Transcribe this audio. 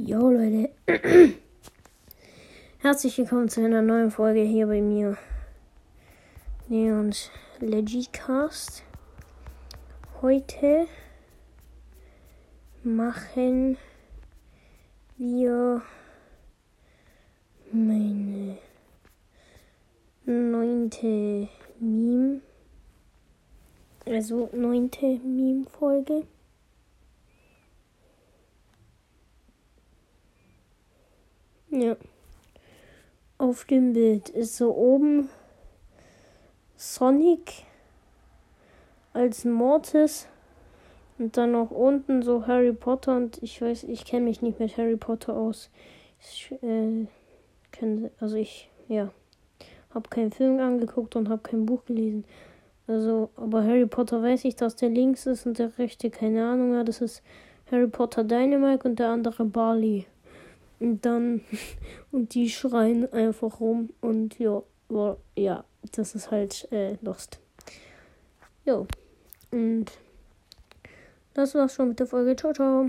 Jo Leute, herzlich willkommen zu einer neuen Folge hier bei mir. Neons Legicast. Heute machen wir meine neunte Meme, also neunte Meme-Folge. Ja. Auf dem Bild ist so oben Sonic als Mortis und dann noch unten so Harry Potter und ich weiß, ich kenne mich nicht mit Harry Potter aus. Ich äh, kenn, also ich, ja, habe keinen Film angeguckt und habe kein Buch gelesen. Also, aber Harry Potter weiß ich, dass der links ist und der rechte keine Ahnung. Ja, das ist Harry Potter Dynamite und der andere Barley. Und dann, und die schreien einfach rum und ja, ja, das ist halt äh, Lost. Jo. Und das war's schon mit der Folge. Ciao, ciao.